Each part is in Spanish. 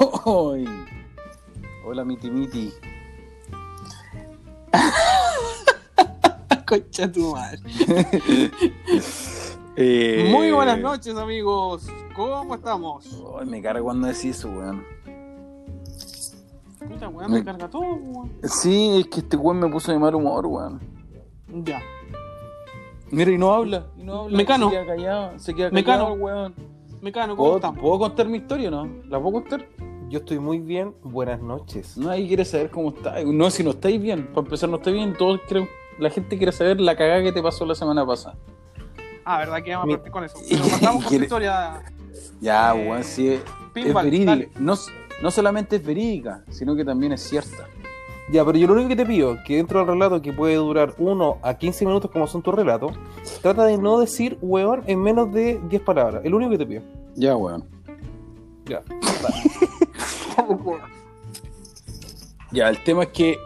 Ay. Hola, Miti Miti. Concha tu madre. Eh, Muy buenas noches, amigos. ¿Cómo estamos? Ay, me carga cuando decís eso, weón. Puta, weón, Me- me carga todo, weón. Sí, es que este weón me puso de mal humor, weón. Ya. Mira, y no habla. Y no habla. Mecano. Se queda callado. Se queda Mecano. callado, weón. Mecano, ¿cómo ¿Puedo, estamos? ¿Puedo contar mi historia o no? ¿La puedo contar? Yo estoy muy bien, buenas noches. No, ahí quiere saber cómo está. No, si no estáis bien. Para empezar, no estáis bien. Todos creen... La gente quiere saber la cagada que te pasó la semana pasada. Ah, verdad que vamos a partir con eso. Pero partamos con tu historia. Ya, Eh, weón, sí. Es, verídica. No, no solamente es verídica, sino que también es cierta. Ya, pero yo lo único que te pido, que dentro del relato que puede durar 1 a 15 minutos como son tus relatos, trata de no decir weón en menos de 10 palabras. Es lo único que te pido. Ya, weón. Ya. Ya, el tema es que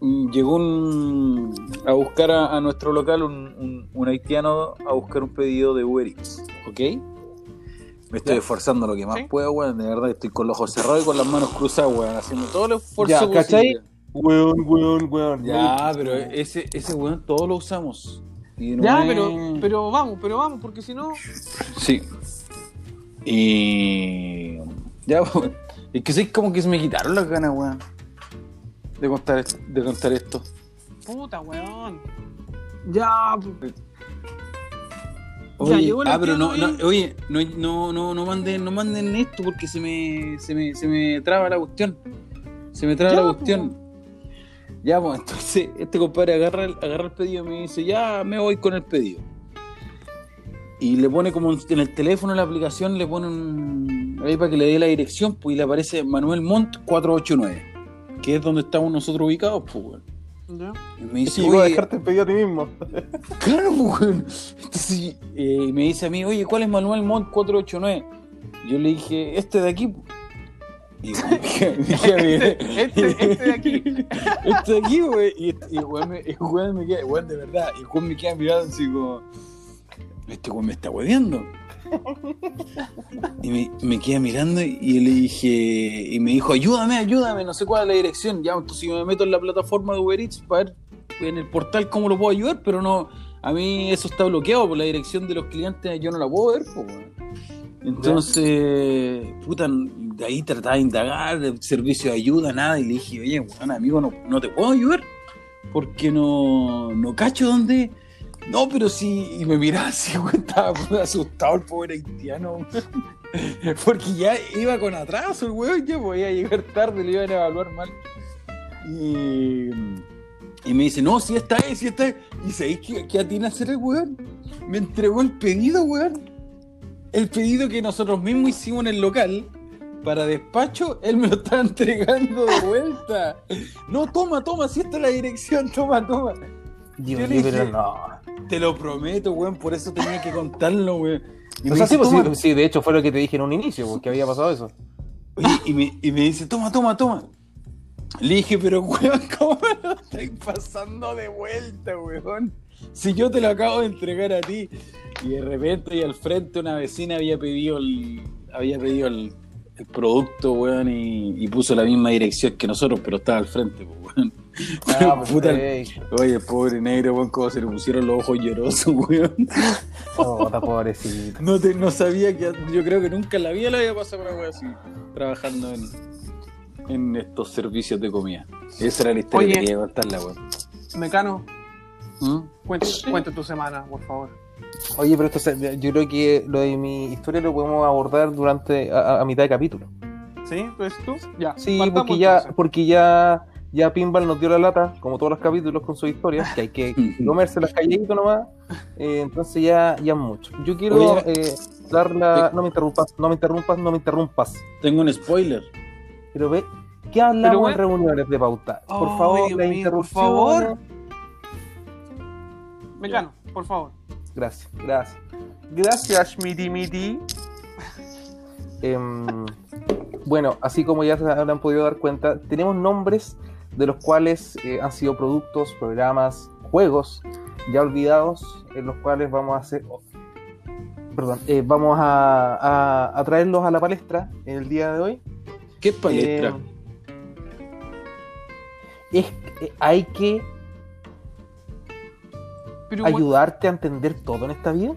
mm, llegó un, a buscar a, a nuestro local un, un- un haitiano a buscar un pedido de Uber Eats, ¿ok? Me estoy Ya. esforzando lo que más Sí. puedo, weón. De verdad, estoy con los ojos cerrados y con las manos cruzadas, weón, haciendo todo el esfuerzo Ya, posible. ¿cachai? Weón, weón, weón. Ya, pero ese, ese weón todos lo usamos. Y no Ya, pero, pero vamos, pero vamos, porque si no. Sí. Y. Ya, weón. Es que sé como que se me quitaron las ganas, weón. De contar, esto- de contar esto. Puta, weón. Ya, Oye, ah, pero no, oye, no, no, no, no manden, no manden esto porque se me, se me, se me traba la cuestión. Se me traba Ya, la pues. cuestión. Ya, pues, entonces, este compadre agarra el, agarra el pedido y me dice, ya me voy con el pedido. Y le pone como en el teléfono, en la aplicación, le pone un, ahí para que le dé la dirección, pues y le aparece Manuel Montt 489, que es donde estamos nosotros ubicados, pues, weón. ya. Y me dice, voy a "Oye, dejarte el pedido a ti mismo. Claro, pues, weón. Entonces eh, me dice a mí, oye, ¿cuál es Manuel Montt 489? Yo le dije, este de aquí. po". Y me dije, mí, Este, este de aquí. este de aquí, güey. Y, y el weón me, queda, weón, de verdad. Y el weón me queda mirando así como, este weón me está hueveando. Y me, me queda mirando y, le dije, y me dijo, ayúdame, ayúdame, no sé cuál es la dirección. Ya, entonces yo me meto en la plataforma de Uber Eats para ver en el portal cómo lo puedo ayudar, pero no, a mí eso está bloqueado por la dirección de los clientes, yo no la puedo ver, pues. Entonces, puta, de ahí trataba de indagar, de servicio de ayuda, nada, y le dije, oye, weón, amigo, no, no te puedo ayudar, porque no, no cacho dónde. No, pero sí, y me miraba así, weón, estaba asustado el pobre haitiano, porque ya iba con atraso el weón, ya podía llegar tarde, le iban a evaluar mal. Y, y me dice, no, si esta es, si esta es. Y sabéis que, que atina a hacer el weón. Me entregó el pedido, weón. El pedido que nosotros mismos hicimos en el local. Para despacho, él me lo estaba entregando de vuelta. No, toma, toma, si esta es la dirección, toma, toma. Dios Yo le mío, dije- pero no. Te lo prometo, weón, por eso tenía que contarlo, weón. Y O me sea, sí, dice, pues, "Toma". sí, de hecho fue lo que te dije en un inicio, porque había pasado eso. Y, me, y me dice, toma, toma, toma. Le dije, pero weón, ¿cómo me lo estáis pasando de vuelta, weón? Si yo te lo acabo de entregar a ti. Y de repente ahí al frente una vecina había pedido el, había pedido el, el producto, weón, y, y puso la misma dirección que nosotros, pero estaba al frente, pues, weón. Ah, puta, perfecto. oye, pobre negro, weón, cómo se le pusieron los ojos llorosos, weón. Puta, pobrecito. No, te- no sabía que. Yo creo que nunca en la vida le había pasado una wea así, trabajando en, en estos servicios de comida. Esa era la historia Oye. que quería contarla, weón. Mecano, ¿Mm? cuenta, cuenta tu semana, por favor. Oye, pero esto, se- yo creo que lo de mi historia lo podemos abordar durante a, a mitad de capítulo. ¿Sí? Entonces tú, ya. Sí, porque ya, porque ya, ya Pinball nos dio la lata, como todos los capítulos con su historia, que hay que comerse las calladito nomás. eh, entonces ya, ya es mucho. Yo quiero eh, dar la. No me interrumpas, no me interrumpas, no me interrumpas. Tengo un spoiler. Pero ve, ¿qué hablamos Pero, güey- en reuniones de pauta? Por favor, Dios la mío, por interrupción. favor. Mecano, por favor. Gracias, gracias. Gracias, Midi Midi. Em, bueno, así como ya se habrán podido dar cuenta, tenemos nombres de los cuales eh, han sido productos, programas, juegos ya olvidados, en los cuales vamos a hacer. oh, perdón, eh, vamos a, a- a traerlos a la palestra en el día de hoy. ¿Qué es palestra? Eh, es, eh, hay que Pero, ayudarte a entender todo en esta vida.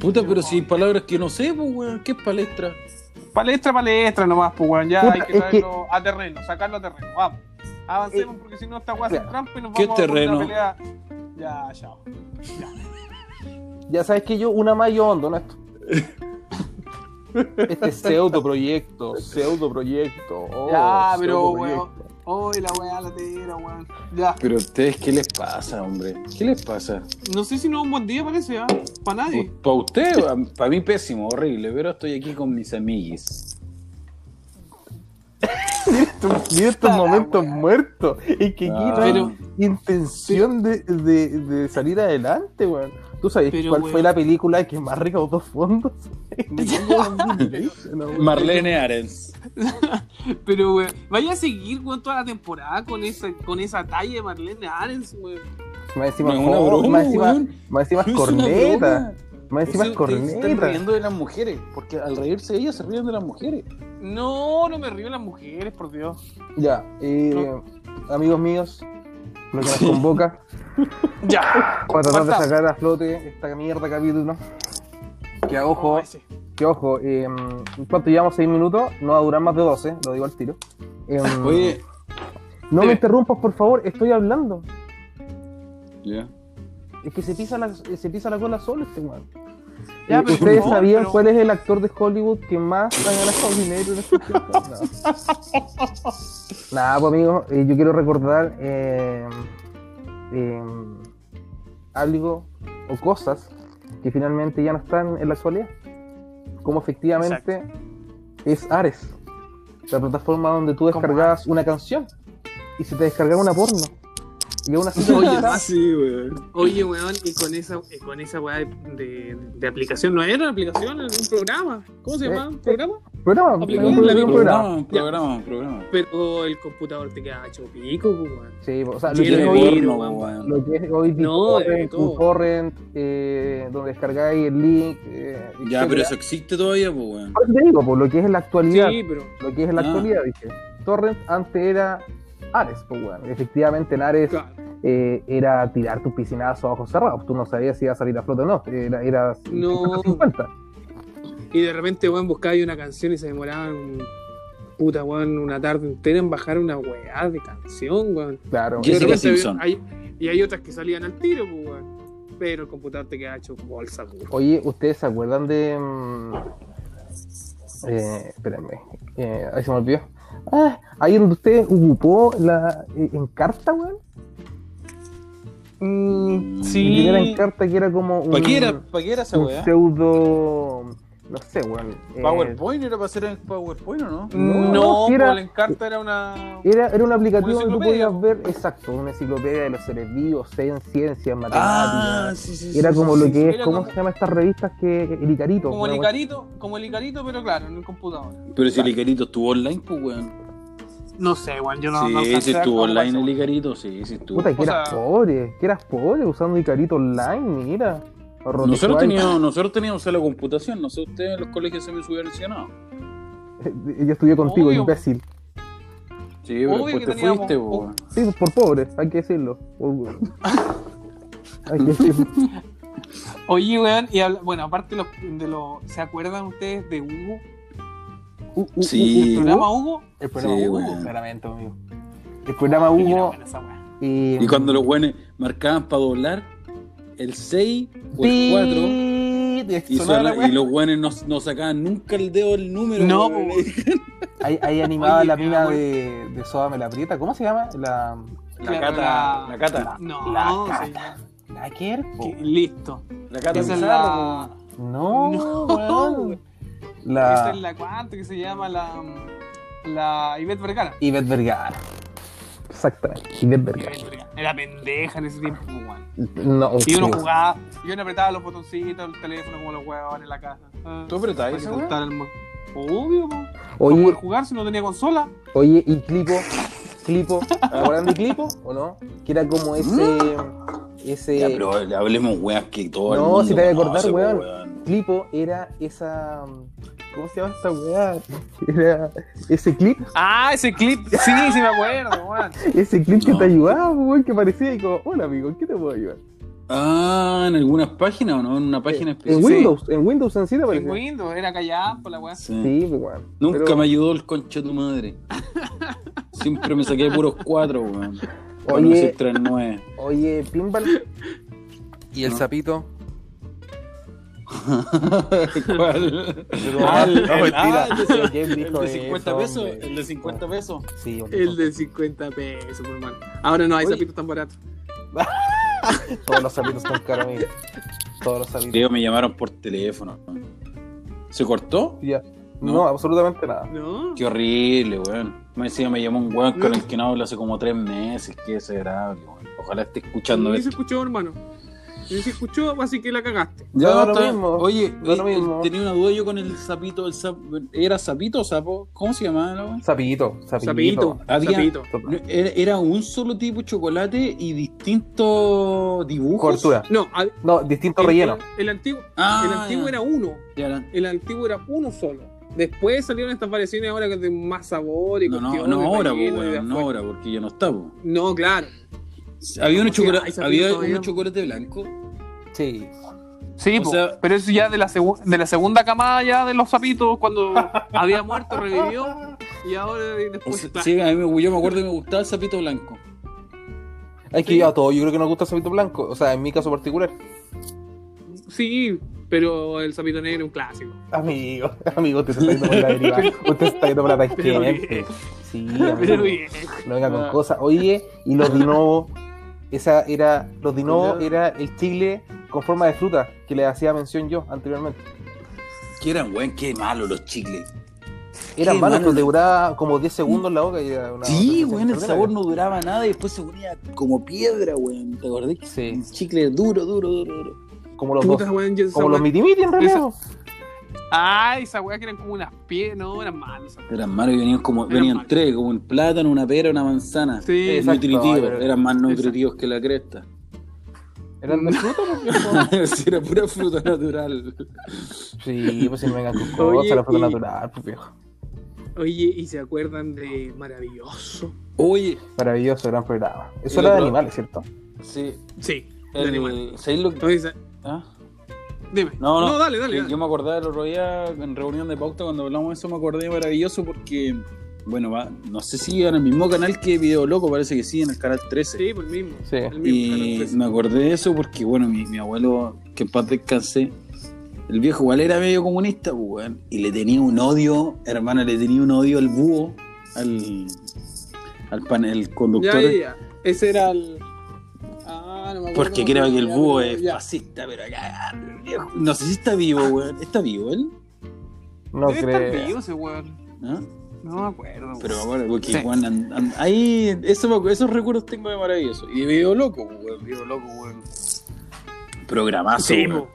Puta, pero si hay palabras que no sé, pues, weón. ¿Qué es palestra? palestra, palestra nomás, pues, weón. Ya Puta, hay que traerlo a terreno, sacarlo a terreno. Vamos. Avancemos porque si no esta weá se trampa y nos ¿qué vamos a terreno? una pelea. Ya, chao. Ya. Ya sabes que yo, una más yo hondo en esto. Este pseudo proyecto, pseudo proyecto. oh, Ya, pero, pseudo weón. Uy, la weá latera, weón. Ya. Pero a ustedes, ¿qué les pasa, hombre? ¿Qué les pasa? No sé si no es un buen día, parece, ¿ah? Para nadie. Para usted, para mí pésimo, horrible, pero estoy aquí con mis amiguis. Mira estos la momentos muertos. Es que aquí no hay Pero- intención de, de- de salir adelante, weón. ¿Tú sabes Pero, cuál weón. fue la película que más recaudó fondos? Marlene Arens. Pero, weón, vaya a seguir, weón, toda la temporada con esa, con esa talla de Marlene Arens, weón. Más encima, No broma, más encima, más encima corneta. Más encima es se están corneta. riendo de las mujeres, porque al reírse ellas se ríen de las mujeres. No, no me río de las mujeres, por Dios. Ya, eh, amigos míos, lo que nos convoca Ya. para tratar de sacar a flote esta mierda capítulo. Que ojo, Oh, que ojo, eh, ¿cuánto llevamos? ¿6 minutos? No va a durar más de 12, lo digo al tiro. Eh, Oye, no me interrumpas, por favor, estoy hablando. ya. Es que se pisa la, se pisa la cola solo este weón. Ya, pero ¿Ustedes no, sabían pero- cuál es el actor de Hollywood que más ha ganado dinero en este tiempo? No. Nada, pues amigos, eh, yo quiero recordar eh, eh, algo o cosas que finalmente ya no están en la actualidad. Como efectivamente es Ares, la plataforma donde tú descargabas una canción y se te descargaba una porno. Y aún así Oye, gustaba. sí, weón. Oye, weón, y con esa, y con esa weá de, aplicación, ¿no era una aplicación? Era un programa. ¿Cómo se Eh, llama? ¿Un eh. programa? Programa, programa. Un programa, un programa. Pero el computador te queda hecho pico, pues, weón. Sí, o sea, lo que, es hoy, weón. lo que es hoy No, todo. uTorrent, eh, donde descargáis el link. eh, Ya, etcétera. pero eso existe todavía, pues, weón. Por eso te digo, por lo que es en la actualidad, Sí, pero. lo que es en la Ah. actualidad, dije. Torrent antes era Ares, pues bueno. Efectivamente en Ares Claro. eh, era tirar tu piscinazo a ojos cerrados. Tú no sabías si iba a salir a flote o no. Era, era No. 50-50. Y de repente, weón, buscaba ahí una canción y se demoraban. Puta, weón, una tarde entera en bajar una weá de canción, weón. Claro. Y hay- y hay otras que salían al tiro, pues, weón. Pero el computador te queda hecho bolsa, pues. Oye, ¿ustedes se acuerdan de. mm, Eh, espérenme. Eh, ahí se me olvidó. Ah, ahí donde usted ocupó la eh, encarta, weón. Mm, La primera sí. encarta que era como un, ¿Para qué era, pa' qué era esa un weá? pseudo. No sé, weón. eh, ¿PowerPoint era para hacer en PowerPoint o no? No, No, si era- pues, el Encarta era una. Era, era un aplicativo donde podías ver, exacto, una enciclopedia de los seres vivos, cien- ciencias, Ah, matemáticas. sí, sí. era sí, como sí, lo sí. que es, Era ¿cómo como- se llaman estas revistas que el Icarito? Como el Icarito, como el Icarito, pero claro, en el computador. Pero si el Icarito estuvo online, pues, weón. No sé, weón, yo no. no Sí, sí a estuvo online el Icarito, sí, sí estuvo. Puta, que eras sea- pobre, que eras pobre usando Icarito online, mira. Nosotros teníamos, nosotros teníamos de computación, no sé ustedes en los colegios semi-subvencionados. Yo estudié contigo, Obvio. imbécil. Sí, pero Obvio después que te teníamos- fuiste, po, weón. Sí, pues, por pobre, hay que decirlo. Hay que decirlo. Oye, weón, y habla- bueno, aparte de los, de los. ¿Se acuerdan ustedes de Hugo? Uh, uh, Sí. ¿El programa Hugo? El programa Sí, Hugo, weón. claramente, amigo. El programa Hugo. buena esa weá. eh, Y cuando los weones marcaban para doblar el 6 o el 4, Pi- y, y los weones no, no sacaban nunca el dedo del número. No. Ahí, ahí animaba Oye, la mi mina amor. de, de Soda Me la Prieta. ¿Cómo se llama? La. La La- cata, la- la cata, No, La cata. ¿La listo. la cata Esa es la. No, No, weón. Esa La. es la cuánto que se llama la. La Ivette Vergara. Ivette Vergara. Exactamente, Ivette Vergara. Ivette Vergara. Era pendeja en ese tiempo, weón. No, Y uno sí. jugaba, y uno apretaba los botoncitos del teléfono como los huevos en la casa. Ah, ¿Tú apretabas saltara el Obvio, po. Oye, poder jugar si no tenía consola. oye, y Clipo, Clipo, ¿te acuerdan de Clipo o no? Que era como ese, ese, Ya, pero hablemos weas que todo el No, si te vas a acordar, po, weón. Clipo era esa, ¿Cómo se llama esta weá? Era ese clip, Ah, ese clip, sí, sí me acuerdo, weón. ese clip que te ayudaba, weón, que parecía y como, hola amigo, ¿en qué te puedo ayudar? Ah, en algunas páginas o no, en una página En específica. Windows, en Windows en sí te En parecía. Windows, era callado por la weá. Sí. Sí, pues weón. Nunca Pero- me ayudó el concho de tu madre. Siempre me saqué puros cuatro, weón. Oye. ser tres nueve. Oye, Pinball, ¿Y el No. sapito? ¿Cuál? El, no, el- mentira. ah, el de- el de 50 eso, pesos. hombre. El de 50 pesos. sí, hombre, El de 50 pesos, por hermano. Ahora no hay zapitos tan baratos. todos los sapitos son caros, amigo. Todos los sapitos. Creo me llamaron por teléfono. ¿Se cortó? Ya. No. No, absolutamente nada. ¿No? Qué horrible, weón. Me decía, me llamó un weón con el que no hablo hace como tres meses. Qué desagradable, weón. Ojalá esté escuchando Sí se escuchó, hermano. Sí se escuchó, así que la cagaste. Ya, Da lo está- mismo, Oye, lo eh, mismo. tenía una duda yo con el sapito. El sap- ¿Era sapito o sapo? ¿Cómo se llamaba? Sapito, sapito. Sapito. No, Era, un solo tipo de chocolate y distintos dibujos. Cobertura. No, a- No, distinto el, relleno. El, antiguo, Ah, el antiguo ya. era uno. Ya El antiguo era uno solo. Después salieron estas variaciones ahora que de más sabor y No, no, cuestiones, no ahora, po, y no ahora, porque ya no está. po. No, claro. Había un ¿Cómo se llama? chocolate, Ese había sapito todavía? un chocolate blanco. Sí. Sí, O po, sea- pero eso ya de la, de la segunda camada ya de los zapitos, cuando había muerto, revivió, y ahora O después... sea, claro. sí, a mí me, yo me acuerdo que me gustaba el sapito blanco. Es que Sí. a todos yo creo que nos gusta el sapito blanco. O sea, en mi caso particular. Sí, pero el sapito negro es un clásico. Amigo, amigo, usted se está yendo por la deriva. Usted se está yendo por la tangente. Sí, Pero amigo. bien. No venga con Ah. cosas. Oye, y los dinovos. Esa era. Los dinovos Ya. era el chile con forma de fruta que le hacía mención yo anteriormente. Que eran, weón, qué malos los chicles. Eran malos, malo. pero duraba como 10 segundos la boca y era una. Sí, weón, el sabor no duraba nada y después se ponía como piedra, weón. ¿Te acordás? Sí. Chicle duro, duro, duro, duro. Como los Puta, dos. weón, Como los mitimiti en realidad. Ay, esa weá que eran como unas pies, no, eran malas. esas weas. Eran malos y venían como, Eran venían malos. tres, como un plátano, una pera, una manzana. Sí, Exacto. nutritivos, pero- eran más Exacto. nutritivos que la cresta. Eran de fruta, pues, Sí, era pura fruta natural. Sí, pues si no vengan con Oye, cosas, la fruta y- natural, pues viejo. Oye, ¿y se acuerdan de Maravilloso? Oye, Maravilloso, gran programa. Eso era de animales, ¿cierto? sí. Sí, de El, animal. ¿sabéis lo que- ah? Dime. No, no, dale, dale. dale. Yo me acordaba el otro día en reunión de pauta cuando hablamos de eso, me acordé maravilloso porque, bueno, va, no sé si en el mismo canal que Video Loco, parece que sí, en el canal 13. Sí, por el mismo. Sí. El mismo. Y Canal 13. me acordé de eso porque, bueno, mi, mi abuelo, que en paz descanse, el viejo igual era medio comunista, pues, weón, y le tenía un odio, hermana, le tenía un odio al búho, al, al panel conductor. Ya, ya, ya. Ese era el. Ah, no me acuerdo. Porque creo que el búho es ya. fascista, pero acá, viejo. No sé si está vivo, weón. ¿Está vivo él? No Debe estar creo. vivo ese weón. ¿Ah? No me acuerdo. Pero bueno, porque Sí. weón, ahí eso, me- esos recuerdos tengo de maravilloso. Y de video loco, weón. Video loco, weón. Programazo, Sí, weón.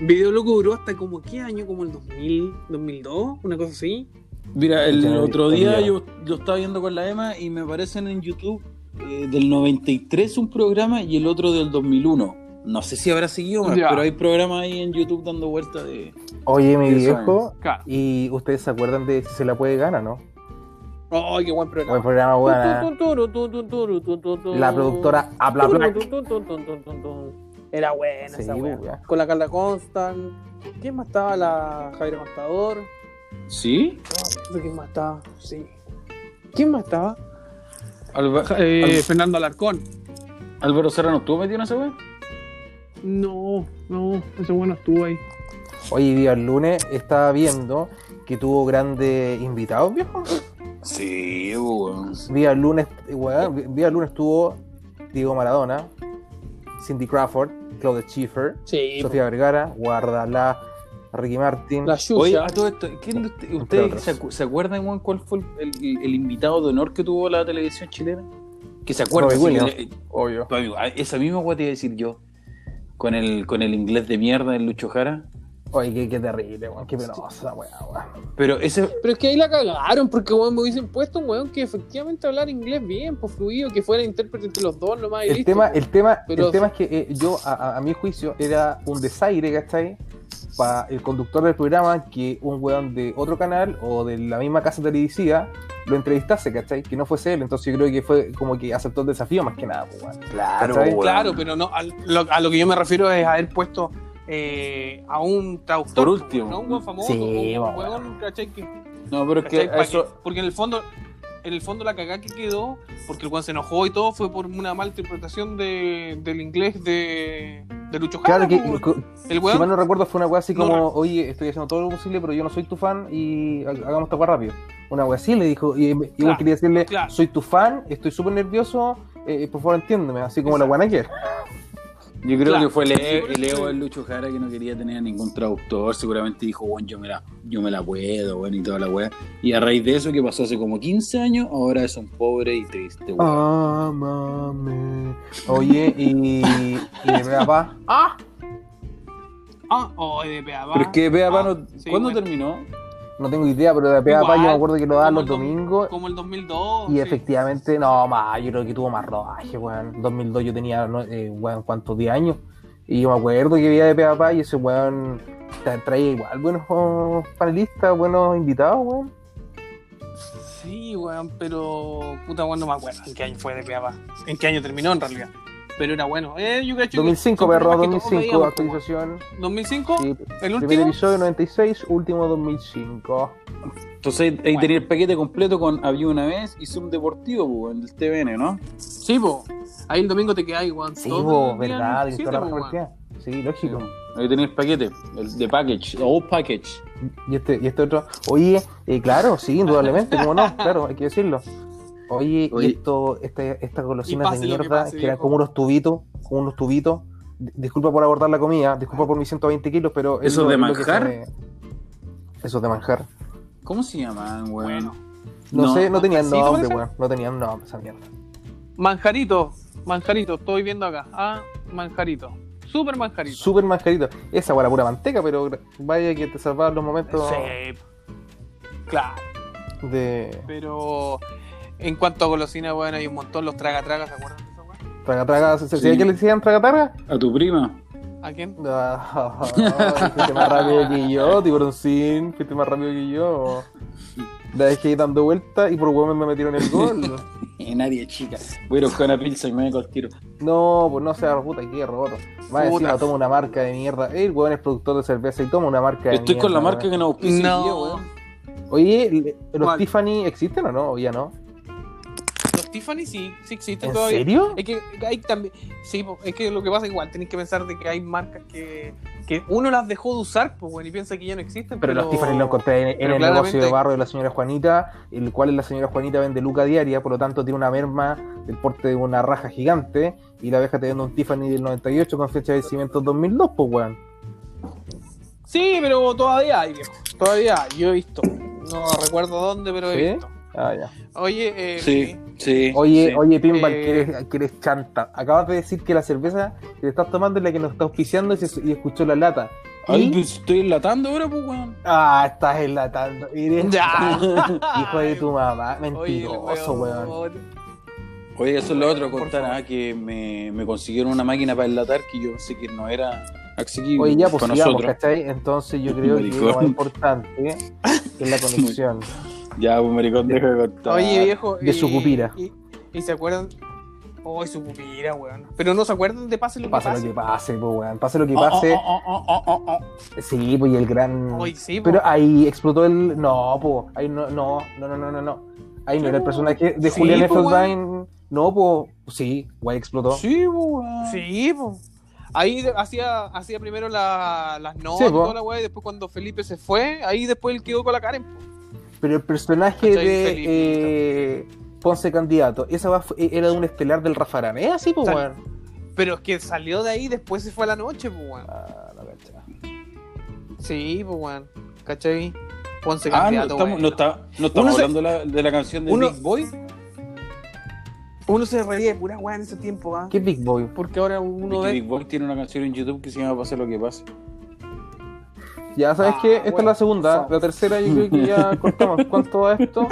Video Loco duró hasta como qué año, como el 2000, 2002, una cosa así. Mira, el otro día video. yo lo estaba viendo con la Emma y me aparecen en YouTube eh, del 93 un programa y el otro del 2001. No sé si habrá seguido más, Ya. pero hay programas ahí en YouTube dando vueltas de... Oye, mi viejo, Claro. ¿y ustedes se acuerdan de si se la puede ganar, no? Ay, qué buen programa. Buen programa, buena. La productora Habla. Era buena Sí, esa wea. Con la Carla Constant. ¿Quién más estaba? La Javier Contador. ¿Sí? ¿Quién más estaba? Sí. ¿Quién más estaba? Alba- Eh, Al- Fernando Alarcón. Álvaro Serrano, ¿tú metido en esa weá? No, no, ese bueno estuvo ahí. Oye, día el lunes estaba viendo que tuvo grandes invitados, viejo. Sí, weón. Día el lunes, weón, día el lunes tuvo Diego Maradona, Cindy Crawford, Claudia Schiffer, Sí, Sofía Vergara, Guardalá, Ricky Martin. la Oye, a todo esto, ¿quién de usted- ¿ustedes se, acu- se acuerdan, weón, cuál fue el, el- el invitado de honor que tuvo la televisión chilena? Que se acuerda. Robbie le- Obvio. Pa' amigo, a- esa misma weá te iba a decir yo. Con el, con el inglés de mierda del Lucho Jara. Oye, qué, qué terrible, weón, qué penosa, weón, weón. Pero ese. Pero es que ahí la cagaron, porque weón, me hubiesen puesto un weón que efectivamente hablara inglés bien, pues fluido, que fuera intérprete entre los dos nomás y El listo, tema, el tema, Pero- el tema es que eh, yo, a, a- a mi juicio, era un desaire, ¿cachai? Para el conductor del programa que un weón de otro canal o de la misma casa televisiva lo entrevistase, ¿cachai? Que no fuese él. Entonces yo creo que fue como que aceptó el desafío más que nada, pues, weón. Claro, ¿Cachai? weón. Claro, pero no, a lo, a lo que yo me refiero es haber puesto eh, a un traductor. Por último. No un buen famoso, Sí, un weón, ¿cachai? Que, No, pero es que eso. que- porque en el fondo, en el fondo la cagada que quedó, porque el weón se enojó y todo, fue por una mala interpretación de, del inglés de, de Lucho Jara. Claro que, el si weón, mal no recuerdo, fue una weá así No como, oye, estoy haciendo todo lo posible, pero yo no soy tu fan y ha- hagamos esta weá rápido. Una weá así le dijo, y igual Claro, quería decirle, claro. soy tu fan, estoy súper nervioso, eh, por favor entiéndeme, así como la weá ayer. Yo creo Claro. que fue por el ego del Lucho Jara que no quería tener ningún traductor. Seguramente dijo, bueno, yo me la, yo me la puedo, bueno, y toda la weá. Y a raíz de eso, que pasó hace como 15 años, ahora es un pobre y triste, weón. Amame. Oye, y, y de papá, ah, ah, oh, de Peabá. Pero es que Pea Pa Ah, no- sí, ¿Cuándo bueno. terminó? No tengo idea, pero de papá Igual, yo me acuerdo que lo daban los domingos Como el 2002. y sí. efectivamente, no, más, yo creo que tuvo más rodaje, weón. 2002 yo tenía, no, eh, weón, ¿cuántos? 10 años. Y yo me acuerdo que veía de papá y ese weón tra- traía igual buenos panelistas, buenos invitados, weón. Sí, weón, pero puta, weón, no me acuerdo en qué año fue de Peabá. En qué año terminó en realidad. Pero era bueno. Eh, yo cacho que 2005, son perro, programas que todos 2005, veíamos, po, weón. actualización. 2005, Sí, el primer último. episodio 96, último 2005. Entonces ahí Bueno. tenía el paquete completo con Había una vez y Zoom Deportivo, en el TVN, ¿no? Sí, po. Ahí el domingo te quedas, weón. Sí, día verdad, toda la. Sí, lógico. Ahí tenía el paquete, el de package, o package. Y este, y este otro. Oye, eh, claro, sí, indudablemente, ¿cómo no? Claro, hay que decirlo. Oye, Oye. y esto, este, estas golosinas de que mierda, pase, que eran como unos tubitos, como unos tubitos. Disculpa por abordar la comida, disculpa por mis 120 kilos, pero. es ¿Eso de manjar? me- Eso de manjar. ¿Cómo se llaman, weón? Bueno. No, No, sé, no tenían ¿manjarcito nombre, weón. No tenían nombre esa mierda. Manjarito, manjarito, estoy viendo acá. Ah, manjarito. Super manjarito. Súper manjarito. Esa weá, la pura manteca, pero vaya que te salvaban los momentos Sí. Claro, de pero en cuanto a golosinas, weón, hay un montón. Los traga traga, ¿se acuerdan de esa weón? traga traga. ¿Se Sí. que le decían traga traga? ¿A tu prima? ¿A quién? Ah, fuiste más rápido que yo, tiburoncín. Fuiste más rápido que yo. La dejé ahí dando vuelta y por hueón me metieron el gol. Eh, nadie, chica. Voy a buscar una pizza y me meto al tiro. No, pues no sea puta, qué roboto. Más encima toma una marca de mierda. El hueón es productor de cerveza y toma una marca de Estoy mierda. con la marca weón. que nos auspicia hoy día, No. weón. Oye, ¿los ¿Cuál? Tiffany existen o no? ¿O ya no? Tiffany sí, sí existen ¿En todavía. serio? Es que hay también. Sí, es que lo que pasa igual, tenéis que pensar de que hay marcas que, que uno las dejó de usar, pues bueno, y piensa que ya no existen. Pero Pero, los Tiffany los encontré en, el negocio de barro de la señora Juanita, el cual la señora Juanita vende luca diaria, por lo tanto tiene una merma del porte de una raja gigante, y la abeja te vende un Tiffany del 98 con fecha de vencimiento 2002, pues weón. Sí, pero todavía hay, viejo. Todavía hay, yo he visto. No recuerdo dónde, pero he visto. Ah, ya. Oye, eh, Sí, sí. Oye, sí. oye, Pinball, Eh, que, eres, que eres chanta. Acabas de decir que la cerveza que te estás tomando es la que nos está auspiciando y, se- y escuchó la lata. Ay, Y- pues estoy enlatando ahora, pues, weón. Ah, estás enlatando. Eres Ya. hijo de tu mamá. Oye, Mentiroso, weón. Oye, eso es lo otro, contar ah, que me, me consiguieron una máquina para enlatar que yo pensé que no era asequible Oye, ya, pues para sigamos, nosotros. ¿cachai? Entonces yo creo que lo más importante es la conexión. Ya, pues, maricón, deja de contar. Oye, viejo. De su y- cupira. Y, y se acuerdan. Oh, su cupira, weón. Pero no se acuerdan de Pase lo que Pase pase. lo que pase, pues, weón. Pase lo que Oh, pase. oh, oh, oh, oh, oh, oh. Sí, pues, y el gran. Oye, sí, po. Pero ahí explotó el. No, pues. Ahí no, no, no, no, no, no. no. Ahí no era el personaje de Sí, Julián po, Effelbein. No, pues. Sí, guay explotó. Sí, pues, weón. Sí, po. Ahí hacía, hacía primero la- las notas Sí, y po. toda la weá, y después cuando Felipe se fue, ahí después él quedó con la Karen. po. Pero el personaje de eh, Ponce Candidato, esa va- era de un estelar del Rafarán. ¿Es así, pues, Sal- weón? Pero es que salió de ahí, después se fue a la noche, pues, weón. Ah, la. Sí, pues, weón. ¿Cachai? Ponce Ah, no candidato, estamos, weón. no está, no estamos se- hablando de la, de la canción de Uno- Big Boy. Uno se reía de pura weá en ese tiempo, ¿ah? ¿Qué Big Boy? Porque ahora uno Porque ve. Big Boy tiene una canción en YouTube que se llama Pase lo que pase. Ya sabes Ah, que esta es la segunda. Son. La tercera, yo creo que ya cortamos. ¿Cuánto va esto?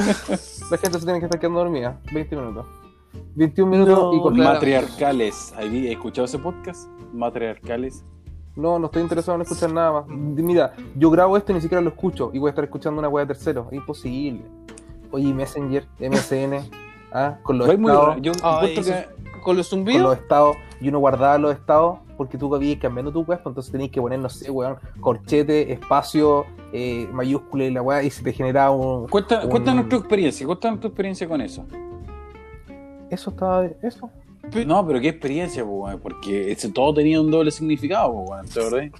La gente se tiene que estar quedando dormida. 20 minutos. 21 minutos No, y cortamos. Matriarcales. ¿Has escuchado ese podcast? Matriarcales. No, no estoy interesado en escuchar nada más. Mira, yo grabo esto y ni siquiera lo escucho y voy a estar escuchando una wea de tercero. Imposible. Oye, Messenger, MSN, ¿ah? con los muy. Yo encuentro eso- que- Con los con zumbidos. los estados, y uno guardaba los estados porque tú habías cambiando tu web, entonces tenías que poner, no sé, weón, corchete, espacio, eh, mayúscula y la weá, y se te generaba un. Cuenta, un- cuéntanos tu experiencia, cuéntanos tu experiencia con eso. Eso estaba. Eso. No, pero qué experiencia, weón, porque todo tenía un doble significado, weón, ¿te acordás?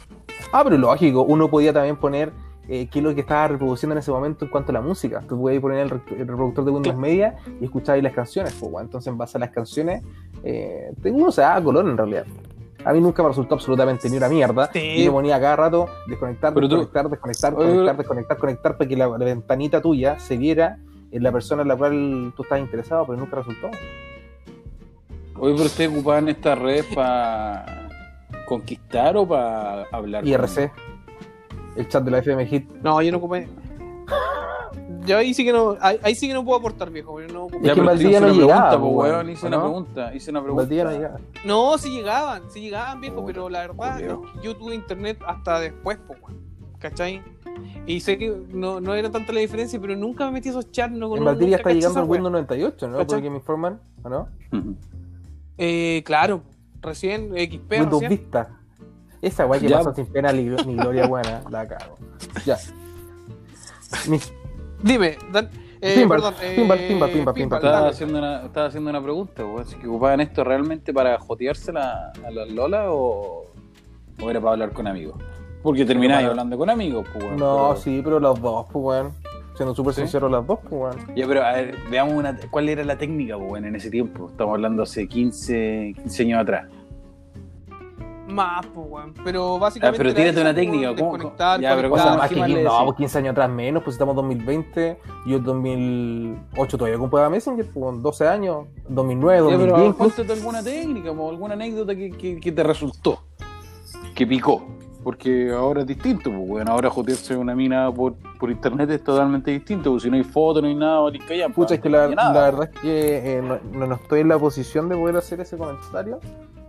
Ah, pero lógico, uno podía también poner eh, qué es lo que estaba reproduciendo en ese momento en cuanto a la música. Tú podías poner el, re- el reproductor de Windows. Media y escuchar ahí las canciones. Pues, bueno. Entonces, en base a las canciones, eh, uno se daba color en realidad. A mí nunca me resultó absolutamente ni una mierda. Sí. Y me ponía cada rato desconectar, Pero tú- desconectar, desconectar, desconectar, desconectar, conectar para que la, la ventanita tuya se viera en la persona en la cual tú estás interesado, pero nunca resultó. Oye, pero ustedes ocupaban esta red para conquistar o para hablar. IRC, el chat de la FM Hit. No, yo no ocupé. Yo ahí sí que no, ahí, ahí sí que no puedo aportar, viejo. Yo no, ocupé. Es Ya, que pero Valdivia hice no una llegaba, pregunta, weón, hice ¿o una no? pregunta, hice una pregunta. Valdivia no llegaba. No, sí llegaban, sí llegaban, viejo, Puta, pero la verdad que yo tuve internet hasta después, po, weón. ¿Cachai? Y sé que no, no era tanta la diferencia, pero nunca me metí a esos chats. No, En no- Valdivia está llegando el. Windows 98, ¿no? ¿Cachai? Por que me informan, ¿o no? Eh, claro, recién XP, Windows recién. Vista. Esa weá que Ya. pasó sin pena ni, ni gloria buena, la cago. Ya. Mi- Dime, Dan, eh, Pinball, perdón. eh, pinball, pinball, pinball, pinball. Estaba haciendo una, estaba haciendo una pregunta, así que ocupaban esto realmente para jotearse la- a las Lola o, o era para hablar con amigos. Porque termináis para- hablando con amigos, pues, weón, No, pero- sí, pero las dos, pues weón. Siendo súper ¿Sí? sincero, las dos, pues weón. Ya, pero a ver, veamos una, cuál era la técnica, pues, en ese tiempo. Estamos hablando hace 15, 15 años atrás. Más, pues, weón. Pero Ah, básicamente. pero era tírate una técnica, ¿cómo- Desconectar, ya, pero ¿cómo- más qué que más 15, le no, decís? pues 15 años atrás menos, pues estamos en 2020. Yo en 2008 todavía ocupaba Messenger, pues con 12 años. 2009, Ya, pero 2010. incluso. cuéntate alguna técnica, o alguna anécdota que, que- que te resultó, que picó. Porque ahora es distinto, pues, weón. Ahora jotearse una mina por, por internet es totalmente distinto, porque si no hay foto, no hay nada, valís callan, Pucha, es que no la, la verdad es que eh, no- no estoy en la posición de poder hacer ese comentario,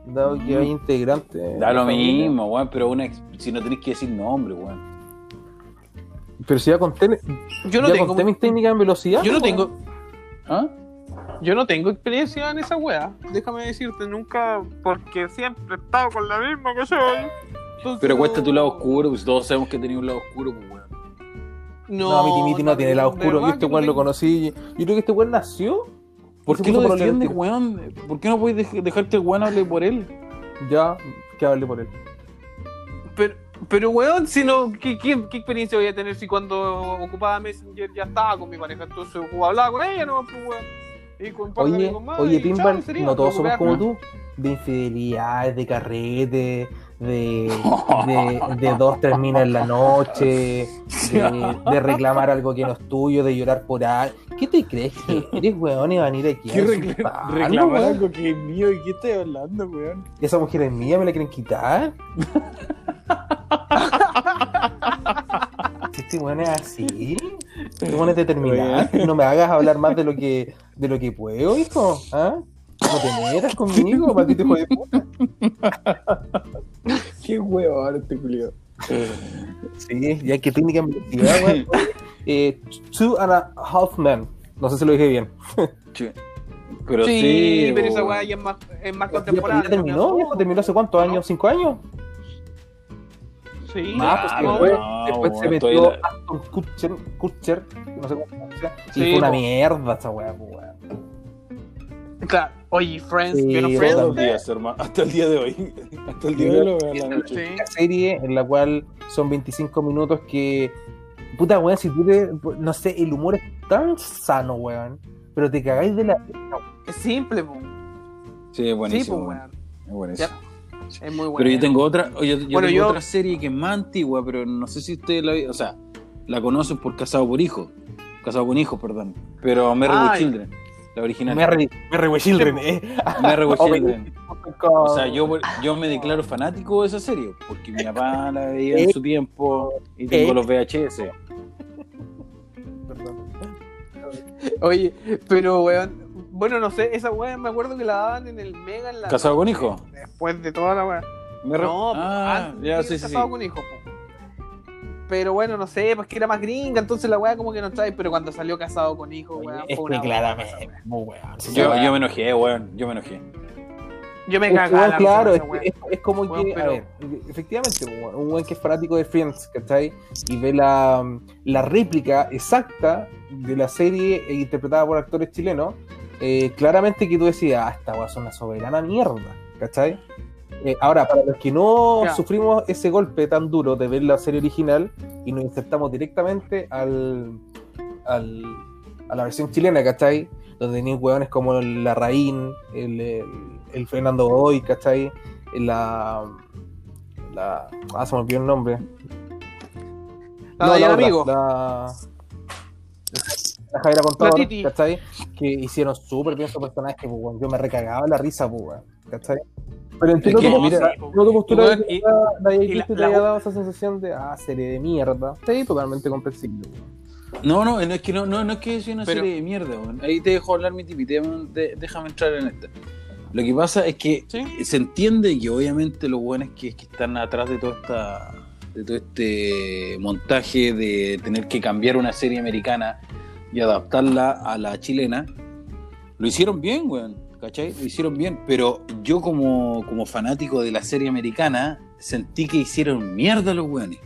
dado que hay integrantes. Da lo familia. mismo, weón, pero una, si no tenés que decir nombre, weón. Pero si ya conté, Yo no ya tengo. conté mis técnicas en velocidad. Yo no pues, tengo. ¿Ah? Yo no tengo experiencia en esa wea. Déjame decirte, nunca. Porque siempre he estado con la misma que soy. Entonces, Pero cuesta tu lado oscuro, pues todos sabemos que tenía un lado oscuro, pues, weón. No, No, mi Timiti no tiene lado oscuro. Yo este weón no lo conocí. Yo creo que este weón nació. ¿Por qué lo lentes. weón? ¿Por qué no puedes dej- dejar que el weón hable por él? Ya, que hable por él. Pero, pero weón, si no, ¿qué, qué, qué experiencia voy a tener si cuando ocupaba Messenger ya estaba con mi pareja? Entonces hablaba con ella, no, pues weón. Y con Oye, más, oye, sería, no todos ocupé somos como tú. De infidelidades, de carrete, de, de, de dos, tres minas en la noche, de, de reclamar algo que no es tuyo, de llorar por algo. ¿Qué te crees que eres, weón, y van a ir aquí a ¿Qué reclamar weón? algo que es mío y qué estoy hablando, weón? ¿Esa mujer es mía? ¿Me la quieren quitar? Este weón es así, este weón es determinante. No me hagas hablar más de lo que, de lo que puedo, hijo. ¿Ah? No te metas conmigo, maldito hijo de puta. Qué weón este culiado. Sí, ya que técnica velocidad, weón. Eh, two and a half men. No sé si lo dije bien. Pero sí, sí, pero esa weá ya es más, es más contemporánea. ya terminó, terminó hace cuántos ¿No? años, cinco años. Sí. Ah, pues Ah, que no, después, no, después se metió todavía Aston Kutcher, Kutcher, no sé cómo se pronuncia, y Sí, fue una mierda esa weá, weón. Claro. Oye, Friends, Sí, ¿vieron yo Todos Friends? los días, hermano. Hasta el día de hoy. Hasta el día de hoy lo veo la noche. Sí. Una serie en la cual son 25 minutos que. Puta weón, si tú te. No sé, el humor es tan sano, weón. Pero te cagáis de la. Es simple, po. Sí, es Sí, buenísimo. po, weón. weón. Es buenísimo. Es muy bueno. Pero yo tengo otra, oye, yo Bueno, tengo yo- otra serie que es más antigua, pero no sé si ustedes la o sea, la conocen por Casado por Hijos. Casado con Hijos, perdón. Pero Merry with. Children, la original. Merry, Merry with Children, eh. Merry with Ok. Children. O sea, yo, yo me declaro fanático de esa serie, porque mi papá la veía en su tiempo y tengo Eh. los VHS. Perdón. Oye, pero weón. Bueno, no sé, esa weá me acuerdo que la daban en el Mega en la ¿Casado con hijo? Después de toda la weá. No, pues, ah, antes ya, de sí, sí, sí. casado con hijos, po. Pero bueno, no sé, pues que era más gringa, entonces la weá como que no trae, pero cuando salió casado con hijos, weón, Es fue que una claramente, muy weón. Yo, yo me enojé, weón. Yo me enojé. Yo me cagaba weón, la claro, es, como Weón, que, a ver, efectivamente, weón, un weón que es fanático de Friends, ¿cachai? Y ve la, la réplica exacta de la serie interpretada por actores chilenos, eh, claramente que tú decías, ah, esta weá es una soberana mierda, ¿cachai? Eh, ahora, para los que no sufrimos ese golpe tan duro de ver la serie original y nos insertamos directamente al, al- a la versión chilena, ¿cachai? Donde tenían hueones como el Larraín, el, el, el Fernando Godoy, ¿cachai? La, la. Ah, se me olvidó el nombre. La No, Diana otra, Amigo. La, la Javiera Contador, La. ¿cachai? Que hicieron súper bien su personaje, pues. Yo me recagaba la risa, pues, ¿cachai? Pero entiendo Es que, tu postura, entiendo tu postura y que y- la, y te la- haya dado esa sensación de, ah, serie de mierda. Sí, totalmente comprensible. No, no, no es que no, no, no es que sea una Pero- serie de mierda, weón. Ahí te dejo hablar mi tipi, te- déjame entrar en esta. Lo que pasa es que ¿Sí? se entiende que obviamente los buenos que, que están atrás de toda esta de todo este montaje de tener que cambiar una serie americana y adaptarla a la chilena, lo hicieron bien, weón. ¿Cachai? Lo hicieron bien, pero yo como, como fanático de la serie americana sentí que hicieron mierda los weones.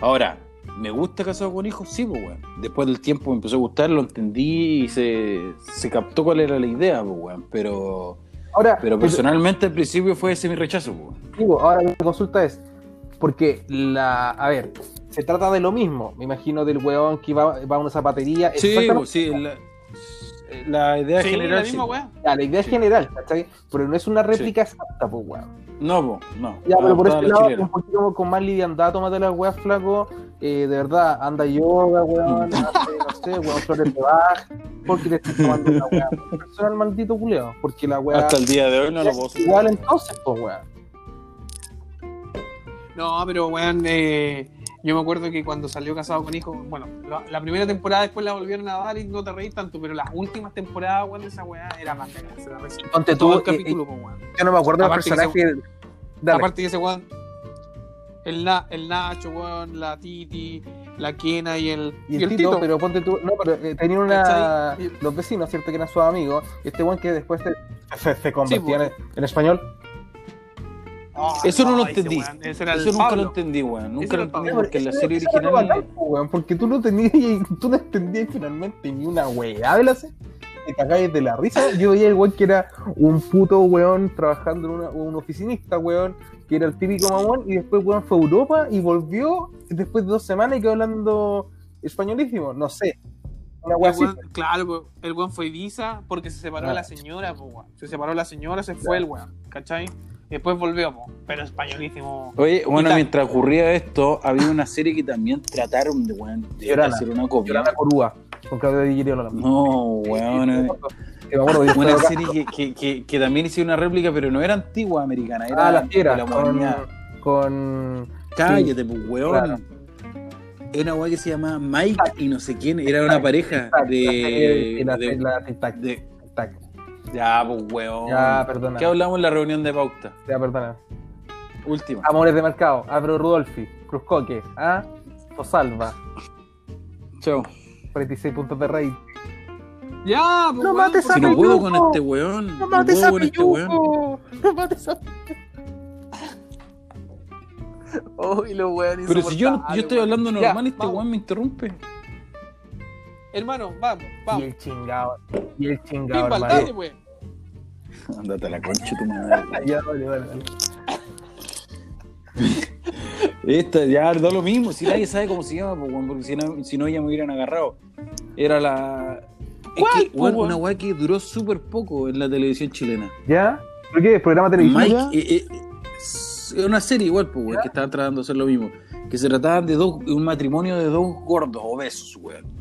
Ahora, ¿me gusta Casado con Hijos? Sí, pues, weón. Después del tiempo me empezó a gustar, lo entendí y se, se captó cuál era la idea, pues, weón. Pero, Ahora, pero personalmente al principio fue ese mi rechazo, pues, weón. Ahora mi consulta es, porque la, a ver, se trata de lo mismo, me imagino del weón que va, va a una zapatería. Sí, pues, sí, la, la idea Sí, general. la sí, misma weá. Ya, la idea Sí. es general, ¿cachai? Pero no es una réplica exacta, pues, weón. No, pues, no. Ya, pero por ese la lado, un poquito con más liviandad, tómate las weas, flaco. Eh, de verdad, anda yoga, weón, hace, no sé, weón, flores de Bach. Porque te estás tomando una wea personal, maldito culeo. Porque la wea. Hasta el día de hoy no lo puedo igual entonces, pues, weón. No, pero weón, eh, yo me acuerdo que cuando salió Casado con Hijos, bueno, la, la primera temporada después la volvieron a dar y no te reís tanto, pero las últimas temporadas, weón, de esa weá era más cagarse la risa. Ponte tú, el eh, capítulo, pues, weón. Yo no me acuerdo del que personaje. Dale. Aparte que ese weón, el, Na- el Nacho, weón, la Titi, la Kena y el, Y el, Tito, pero ponte tú, no, pero eh, tenía una, los vecinos, ¿cierto? Que eran sus amigos, y este weón que después se, se, se convertía en, en español. Ah, Eso no lo entendí. ese Eso nunca Pablo. lo entendí, weón. Nunca lo entendí Pablo. porque en la serie original. bacán, weón, porque tú no tenías, tú no entendías finalmente ni una weá de la serie. Te cagáis de la risa. Yo veía el weón que era un puto weón trabajando en una, un oficinista, weón, que era el típico mamón, y después weón fue a Europa y volvió después de dos semanas y quedó hablando españolísimo. No sé. Una weá así. weón- claro, el weón fue Ibiza porque se separó Ah. la señora, pues, weón. Se separó la señora, se fue el weón, ¿cachai? Después volvió, pues, pero españolísimo. Oye, bueno, mientras ocurría esto, había una serie que también trataron de, weón, de hacer una copia. Llorana Corúa, con Claudio Di Girolamo. No, weón. eh. Una serie que, que, que, que también hicieron una réplica, pero no era antigua americana, era Ah, la la con, con. Cállate, pues, weón. Claro. Era una weá que se llamaba Mike y no sé quién, era una pareja de. la, de- de-. Ya, pues, weón. Ya, perdona. ¿Qué hablamos en la reunión de pauta? Ya, perdona. Última. Amores de mercado. Álvaro Rudolfi. Cruzcoque. ¿Ah? Fosalva. Chao. 46 puntos de rey. Ya, pues, No weón, mates pues, Si no puedo con este weón. No, puedo con este weón. No mates a Uy, los weones Pero si yo, yo estoy hablando Ya, normal y este vamos. weón me interrumpe. Hermano, vamos, Y vamos. el chingado. Y el chingado, hermano. dale, weón. Andate a la concha tu madre. Ya, vale, vale, vale. Esta ya da lo mismo, si nadie sabe cómo se llama, pues, porque si no, si no ya me hubieran agarrado. Era la. Es ¿Cuál, que, weón? una weá que duró súper poco en la televisión chilena. ¿Ya? ¿Por qué? ¿Programa televisivo? Mike, eh, eh, es una serie igual, pues, weón, que estaban tratando de hacer lo mismo. Que se trataban de dos, de un matrimonio de dos gordos obesos, weón.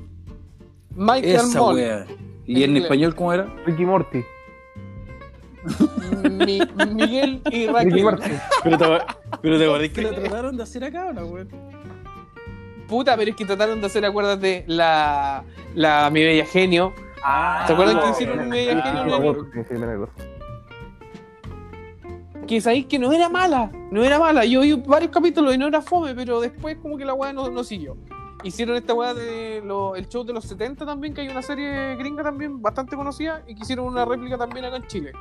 Michael Esa Moll. weá. ¿Y En en español cómo era? Ricky Morty. Mi- Miguel y Ricky Raquel. Morty. Pero te, pero te acordás que la trataron de hacer acá, ¿no, weón? Puta, pero es que trataron de hacer, acuérdate, la, la Mi Bella Genio. Ah, ¿Te acuerdas que no, hicieron no, media no, genio, que sabéis que no era mala, no era mala. Yo vi varios capítulos y no era fome, pero después como que la weá no, no siguió. Hicieron esta weá de lo- el show de los 70 también, que hay una serie gringa también bastante conocida, y que hicieron una réplica también acá en Chile.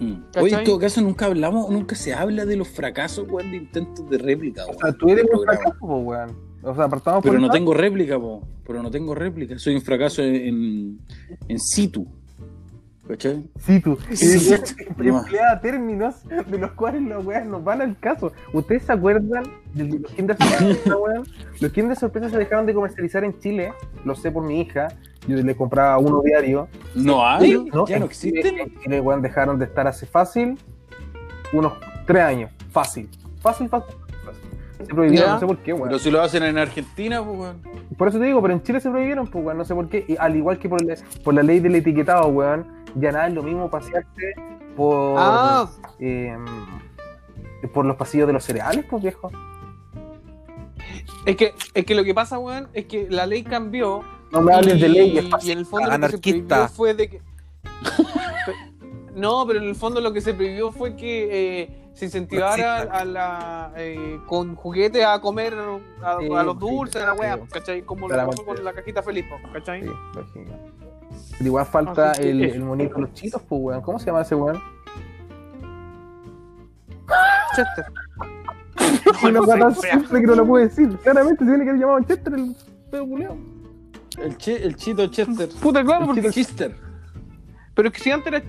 Mm. Oye, en todo caso, nunca hablamos, nunca se habla de los fracasos, weón, de intentos de réplica, O weón. sea, tú eres un programa. fracaso, po, weón. O sea, apartamos por Pero no tengo réplica, po. Pero no tengo réplica. Soy un fracaso en, en situ. ¿Cachai? Sí, tú. Sí. Y- Emplea términos de los cuales los weas nos van al caso. ¿Ustedes se acuerdan de los Kinder Sorpresa, weón? Los Kinder Sorpresa se dejaron de comercializar en Chile. Lo sé por mi hija. Yo le compraba uno diario. No hay, ¿no? ya no existen. En Chile, weón, dejaron de estar hace fácil unos tres años. Fácil. Fácil, fácil. Se prohibieron, Ya. no sé por qué, weón. Pero si lo hacen en Argentina, pues, weón. Por eso te digo, pero en Chile se prohibieron, pues, weón, no sé por qué. Y al igual que por la, por la ley del etiquetado, weón, ya nada es lo mismo pasearse por, Ah, eh, por los pasillos de los cereales, pues, viejo. es que, es que lo que pasa, weón, es que la ley cambió. No me hables de y- leyes, Y en el fondo lo que se fue de que. No, pero en el fondo lo que se prohibió fue que eh, se incentivara a la eh, con juguetes a comer a, Sí, a los dulces, a la wea, sí. ¿cachai? Como lo pasó con la cajita feliz, ¿cachai? Sí, lógico. Pero igual falta Así el, el monito de los chitos, pues, weón. ¿Cómo se llama ese weón? Chester. Una no sé, guata fea. simple que no lo puedo decir. Claramente se tiene que haber llamado Chester el pedo. El, che- el chito Chester. Puta, claro, El porque. Chester. Pero es que si antes era.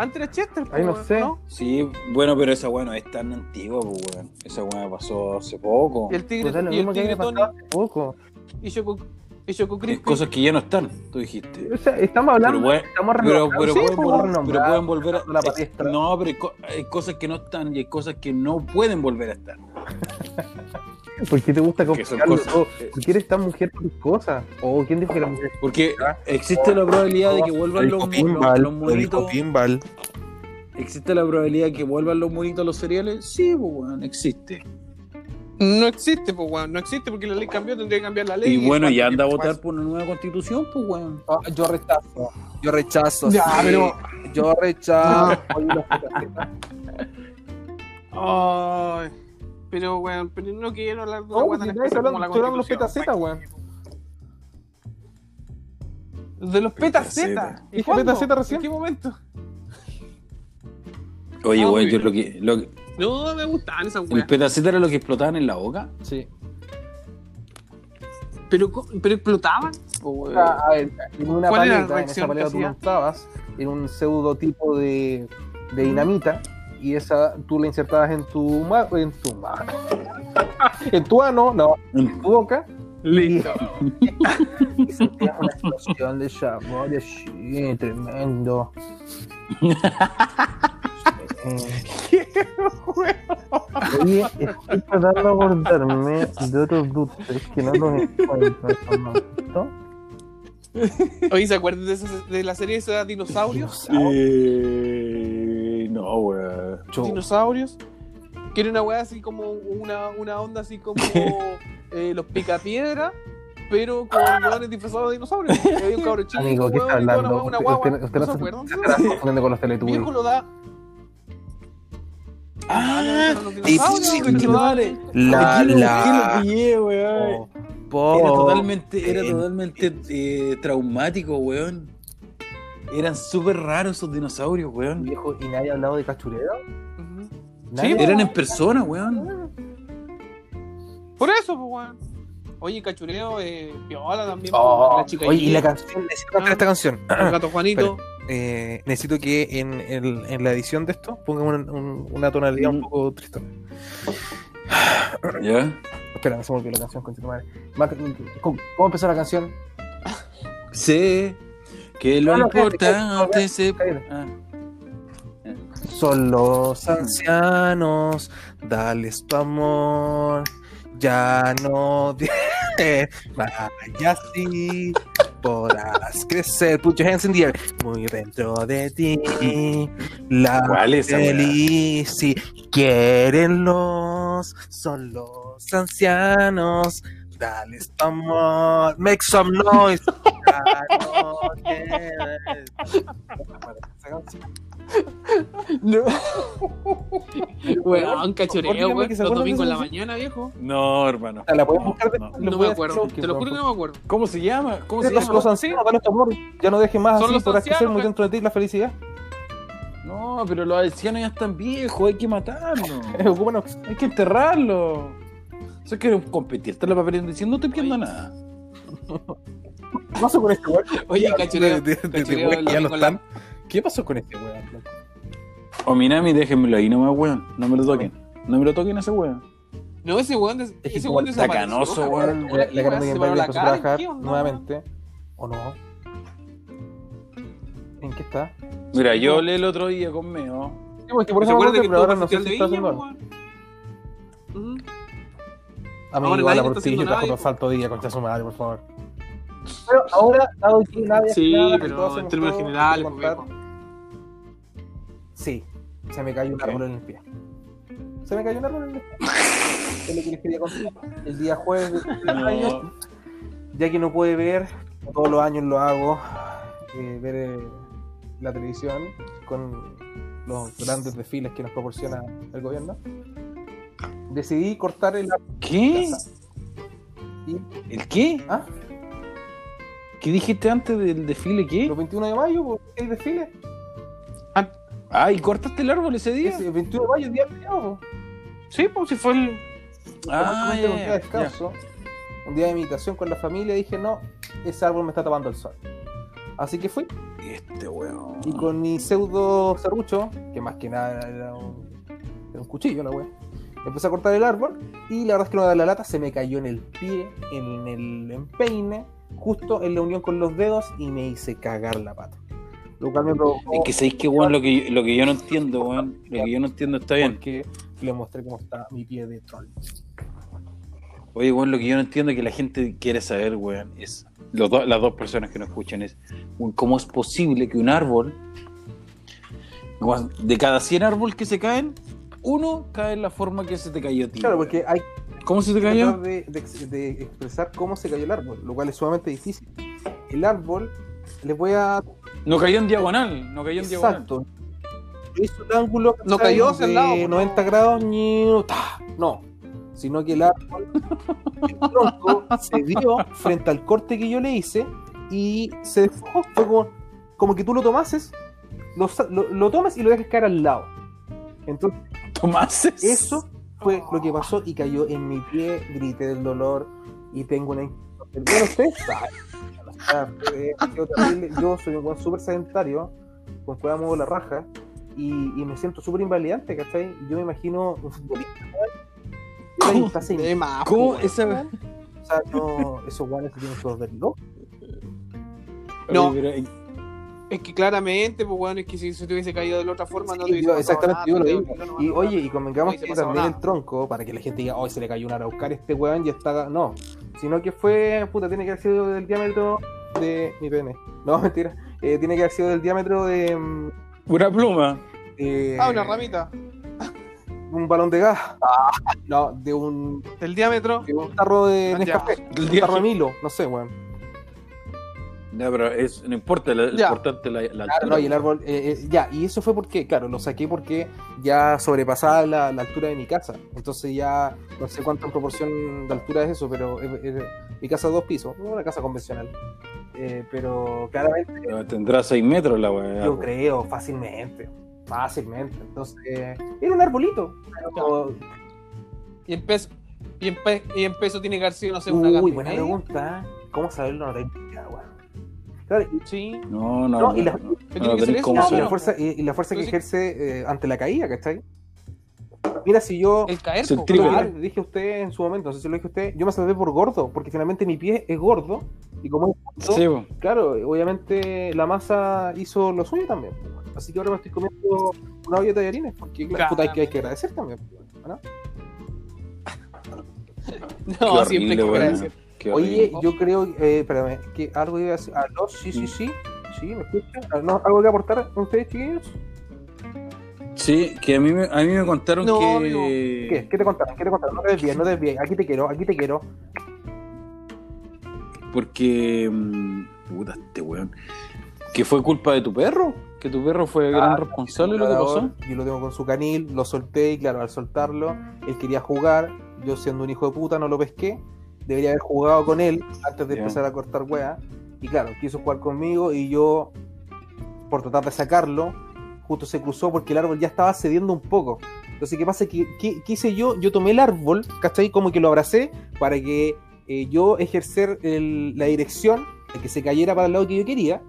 Antes era Chester, Ahí no weón, sé. Sí, bueno, pero esa weá no es tan antigua, pues, weón. Esa weá pasó hace poco. Y el tigre, Pues es y el tigre Tony poco. y Choco, y Choco Es cosas que ya no están, tú dijiste. O sea, estamos hablando, Pero, bueno, estamos pero, pero, sí, pueden, pues, vol- renombrando, pero pueden volver a. la palestra. No, pero hay, co- hay cosas que no están y hay cosas que no pueden volver a estar. ¿Por qué te gusta complicarlo cosas- todo? ¿Por qué eres tan mujer por tus cosas? ¿O quién dijo que la mujer Porque existe la probabilidad de que vuelvan El los, pinball, los, monitos. pinball. ¿Existe la probabilidad de que vuelvan los monitos a los cereales? Sí, pues, weón, existe. No existe, pues, weón. No existe porque la ley cambió, tendría que cambiar la ley. Y bueno, ya parte anda a votar por una nueva constitución, pues, weón. Ah, yo rechazo. Yo rechazo. Ya, sí. pero- Yo rechazo. Ay, pero, weón, pero no quiero hablar de una si estáis como la de los petacetas, weón. De los petacetas. Petaceta. ¿Y petaceta recién. ¿En qué momento? Oye, Ah, weón, yo lo que, lo que- No, me gustaban esas El weas. petaceta era lo que explotaban en la boca. Sí. Pero, co- pero explotaban. po, weón. Ah, a ver, en una ¿Cuál era la paleta, en esa paleta tú montabas en un pseudo tipo de, de dinamita y esa tú la insertabas en tu ma- en tu mano. en tu ano, no, en tu boca Listo. y sentías una explosión de sabor así, tremendo. Eh, Oye, estoy tratando de acordarme de otros dulces que no los encuentro momentos. Oye, ¿se acuerdan de, esa- de la serie esa Dinosaurios? Eh, no, weón. Dinosaurios. Que era una weá así como una, una onda así como eh, los picapiedra, pero con hueones disfrazados de dinosaurios. Y Había un cabro chico, Amigo, ¿qué está y toda la hablando? weá, una Usted, guagua. usted- usted ¿No no se acuerdan? estará confundiendo con los teletubbies. Viejo lo da. Ah, los sí, dinosaurios, sí, sí, lo da- madre. La, Aquí lo- aquí la. pillé, weón. Oh, po- Era totalmente, era eh, totalmente eh, traumático, weón. Eran súper raros esos dinosaurios, weón. Viejo, ¿y nadie ha hablado de cachureo? Sí, Eran en persona, weón. Por eso, pues, weón. Oye, cachureo, eh, viola también. Oh, la chica oye, y la canción Necesito cantar esta canción. el gato Juanito. Eh, necesito que en, en la edición de esto pongan un- un- una tonalidad un Mm. poco triste. ¿Ya? Espera, no se me olvidó la canción, con tu madre. ¿Cómo, cómo empezó la canción? Sé que lo No, importante se... Ah. Son los Ancianos, dales tu amor. Ya no vaya así. Podrás crecer. Put your hands in the air. Muy dentro de ti. La feliz. Si quieren los, son los ancianos. Dale, estamos. Make some noise. No. Weón, cachoreo, Dígame weón. que se Los domingos en la mañana, viejo. No, hermano. ¿La puedes buscar No? No me acuerdo. Te lo juro que no me acuerdo. ¿Cómo se llama? ¿Cómo se Los, llama? los ancianos, dale tu amor. Ya no dejes más así, podrás crecer muy que- dentro de ti la felicidad. No, pero los ancianos ya están viejos, hay que matarlos. Ocúpanos. hay que enterrarlos. Eso es que competir. Te la papelera diciendo no te pierdo nada. ¿Qué pasó con este weón? Oye, el ya no están. ¿Qué pasó con este weón? loco? O Minami, déjenmelo ahí nomás, weón. No me lo toquen. No me lo toquen a ese weón. No, ese weón, des- Es que ese weón está desapareció, weón. La, la carne de Se Game paró Boy la empezó a cara, trabajar ¿qué onda, nuevamente. ¿O no? ¿En qué está? Mira, yo hablé el otro día con Meo. Sí, porque por ¿Se eso me acuerdo, que ahora no sé si está haciendo Amigo, Ahora la está portilla, haciendo trabajo nada, por salto día, concha su madre, por favor. Pero ahora, dado que nadie Sí, nada, pero en términos generales, Sí, se me cayó un árbol en el pie. Se me cayó un árbol en el pie. Es lo que les quería contar. El día jueves de ya que no puede ver, todos los años lo hago, eh, ver eh, la televisión con los grandes desfiles que nos proporciona el gobierno. Decidí cortar el árbol ¿Qué? ¿El qué? ¿Ah? ¿Qué dijiste antes del desfile? ¿Qué? los 21 de mayo, hay desfile. Ah, ¿y cortaste el árbol ese día? Ese, el 21 de mayo es día feriado. po. Sí, pues si fue el. Ah, un día de ya. descanso, un día de meditación con la familia, dije, no, ese árbol me está tapando el sol. Así que fui, Este weón. y con mi pseudo serrucho, que más que nada era un, era un cuchillo la wea, empecé a cortar el árbol, y la verdad es que no da la lata, se me cayó en el pie, en el empeine, justo en la unión con los dedos, y me hice cagar la pata. Lo cual me provocó Es que sabéis que weón, lo que, yo, lo que yo no entiendo, weón. Lo que yo no entiendo está bien. porque le mostré cómo está mi pie de troll. Oye, weón, lo que yo no entiendo que la gente quiere saber, weón, es. Los las dos personas que nos escuchan es. weón, ¿Cómo es posible que un árbol. weón, de cada 100 árboles que se caen, uno cae en la forma que se te cayó a ti? Claro, porque hay ¿Cómo se te cayó? de, de- de expresar cómo se cayó el árbol, lo cual es sumamente difícil. El árbol, les voy a. No cayó en diagonal. No cayó en diagonal. Exacto. Hizo un ángulo No cayó hacia el de lado, pues, 90 no. grados, ta, no. Sino que el árbol, el tronco, se dio frente al corte que yo le hice y se desfocó. Fue como, como que tú lo tomases, lo, lo, lo tomas y lo dejas caer al lado. Entonces, Eso fue lo que pasó y cayó en mi pie, grité del dolor y tengo una... Bueno, ustedes saben, eh, yo soy un buen súper sedentario, con cueva muevo la raja y, y me siento súper invalidante, ¿cachai? Yo me imagino un futbolista. ¿Cómo? Está sin- De más, ¿Cómo pues, esa.? o sea, no, esos guanes se tienen que volver locos. No. Es que claramente, pues bueno, es que si se te hubiese caído de la otra forma, no te hubiese yo- exactamente, yo lo digo. no, Y no, oye, y convengamos que también nada. el tronco, para que la gente diga, hoy se le cayó un araucar a este weón y está. No, sino que fue, puta, tiene que haber sido del diámetro de mi pene. No, mentira. Eh, tiene que haber sido del diámetro de. mm, Una pluma. eh, Ah, una ramita. Un balón de gas. No, de un, El diámetro. de un tarro de Ah, Nescafé. Del Un tarro de Milo, no sé, weón. Ya, pero es, no importa, lo importante la, la Claro, no, y el árbol, eh, eh, ya, y eso fue porque, claro, lo saqué porque ya sobrepasaba la, la altura de mi casa. Entonces ya, no sé cuánto en proporción de altura es eso, pero eh, eh, mi casa es dos pisos, no una casa convencional. Eh, pero claramente Pero Tendrá 6 metros la weá. yo creo fácilmente, fácilmente. Entonces, era un arbolito. pero- Y en peso. Y en, pe- y en peso tiene que haber sido, no sé, una Uy, buena pregunta. ¿Cómo saberlo? No tengo idea, weón. Claro, y- Sí. No, no, No, y la- no, no y fuerza, y, y la fuerza que sí. ejerce eh, ante la caída, ¿cachai? Mira, si yo. El caer, Es el triple. dije a usted en su momento, no sé si lo dije a usted, yo me salvé por gordo, porque finalmente mi pie es gordo, y como es gordo, Sí, claro, obviamente la masa hizo lo suyo también. Así que ahora me estoy comiendo una olla de tallarines, porque claro, puta, hay, que, hay que agradecer también. ¿no? No, Qué siempre hay horrible, que agradecer. Oye, yo creo, eh, espérame, que algo iba a decir. ¿Aló? Sí, sí, sí. Sí, ¿me escuchan? Ah, ¿No? ¿Algo que aportar a ustedes, chiquillos? Sí, que a mí me, a mí me contaron No, que. amigo. ¿Qué? ¿Qué te contaron? ¿Qué te contaron? No te desvíes, no te desvíes. Aquí te quiero, aquí te quiero. Porque. mm, Puta, este weón. Que fue culpa de tu perro. Que tu perro fue Ah, gran responsable de lo que pasó. Yo lo tengo con su canil, lo solté y claro, al soltarlo, él quería jugar. Yo siendo un hijo de puta no lo pesqué. Debería haber jugado con él antes de Ya. empezar a cortar weá. Y claro, quiso jugar conmigo y yo, por tratar de sacarlo, justo se cruzó porque el árbol ya estaba cediendo un poco. Entonces, ¿qué pasa? ¿Qué, qué- qué hice yo? Yo tomé el árbol, ¿cachai? Como que lo abracé para que eh, yo ejercer el- la dirección de que se cayera para el lado que yo quería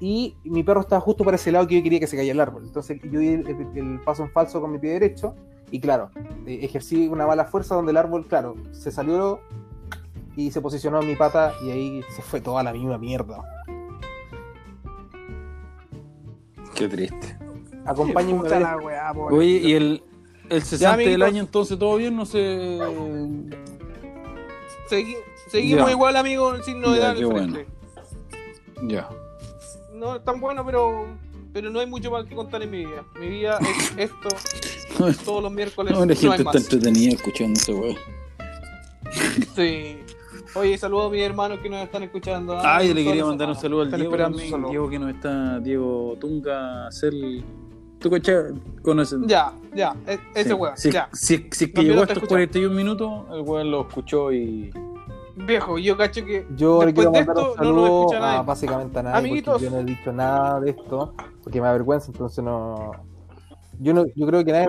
y mi perro estaba justo para ese lado que yo quería que se cayera el árbol. Entonces yo di el, el- el paso en falso con mi pie derecho y claro, eh, ejercí una mala fuerza donde el árbol, claro, se salió y se posicionó en mi pata y ahí se fue toda la misma mierda. Qué triste. Acompáñenme a la weá. Oye, y el, el cesante del amiguitos. año, entonces todo bien, no sé. Segui- seguimos Ya. igual, amigo, sin novedad Ya, frente. Ya. No es tan bueno, pero, pero no hay mucho más que contar en mi vida. Mi vida es esto todos los miércoles. No, la no gente hay está entretenida escuchando ese weón. Sí. Oye, saludos a mis hermanos que nos están escuchando. ¿ah? Ah, yo le quería mandar un saludo al Diego también. saludo. Diego que no está, Diego Tunga, Cel. ¿Tú? ¿Conoces? Ya, ya, e- ese Sí. weón, Si, ya. si, si es que llegó estos escuchando. 41 minutos, el weón lo escuchó y. Viejo, yo cacho que Yo le quiero mandar esto un nos saludo a nadie. básicamente a nadie Amiguitos. porque yo no he dicho nada de esto porque me da vergüenza, entonces no. Yo no, yo creo que nadie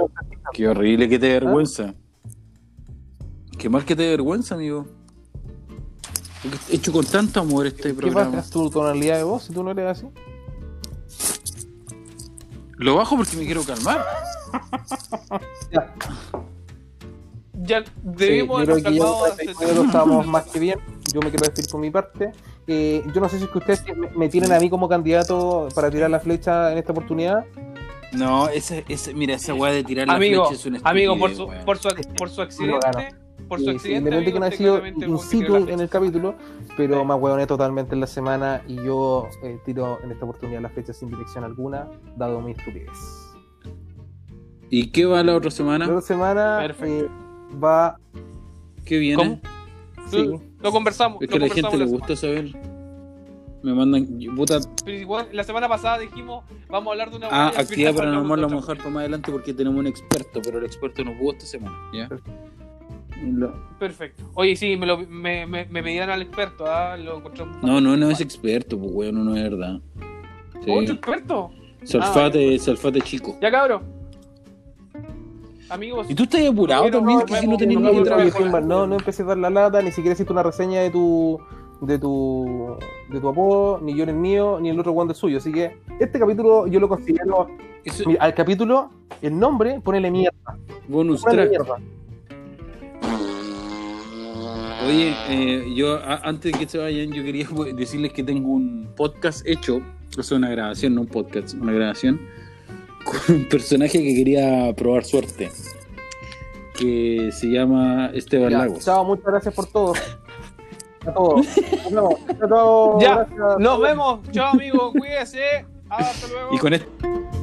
Qué horrible que te ¿Ah? dé vergüenza. Qué mal que te dé vergüenza, amigo. Porque hecho con tanto amor este ¿Qué programa. pasa? ¿Es tu tonalidad de voz si tú no eres así? Lo bajo porque me quiero calmar. Ya Sí, yo creo que ya calmado en hace- 39 estamos más que bien. Yo me quiero decir por mi parte. Eh, yo no sé si es que ustedes me, me tienen a mí como candidato para tirar la flecha en esta oportunidad. No, ese, ese, mira, esa weá de tirar la Amigo, flecha es una amigo, por su, por su, por su accidente, por su accidente, independiente que no ha sido situ la en el capítulo, pero Sí. me hueoné totalmente en la semana y yo eh, tiro en esta oportunidad la flecha sin dirección alguna, dado mi estupidez. ¿Y qué va la otra La semana? otra semana Perfecto. eh, va. ¿Qué viene? ¿Cómo? Sí, Lo conversamos. Es lo que a la gente le la gusta saber. Me mandan. Puta. pero igual, la semana pasada dijimos, vamos a hablar de una Ah, actividad paranormal la a otra. dejar para más adelante porque tenemos un experto, pero el experto no pudo esta semana. ¿ya? Lo- Perfecto. Oye, sí, me, lo, me, me, me pedían al experto, ¿ah? Lo encontramos. No, no, no es experto, pues weón, no es verdad. Sí. ¿Otro experto? Salfate, salfate chico. Ya, cabrón. Amigos, ¿Y tú estás apurado también? no, que si no tenés no, no, no, no, no empecé a dar la lata, ni siquiera hiciste una reseña de tu de tu de tu apodo, ni yo en el mío, ni el otro Juan del suyo. Así que este capítulo yo lo considero. Eso- Mira, al capítulo, el nombre, ponele mierda. bonus Ponele track. mierda. Oye, eh, yo a- antes de que se vayan, yo quería pues, decirles que tengo un podcast hecho, o sea, una grabación, no un podcast, una grabación, con un personaje que quería probar suerte, que se llama Esteban Ya, Lagos. chao, muchas gracias por todo. A todos. Nos vemos. Chao, chao, Ya, gracias. nos vemos. Chao, amigos. Cuídese. Hasta luego. Y con, este-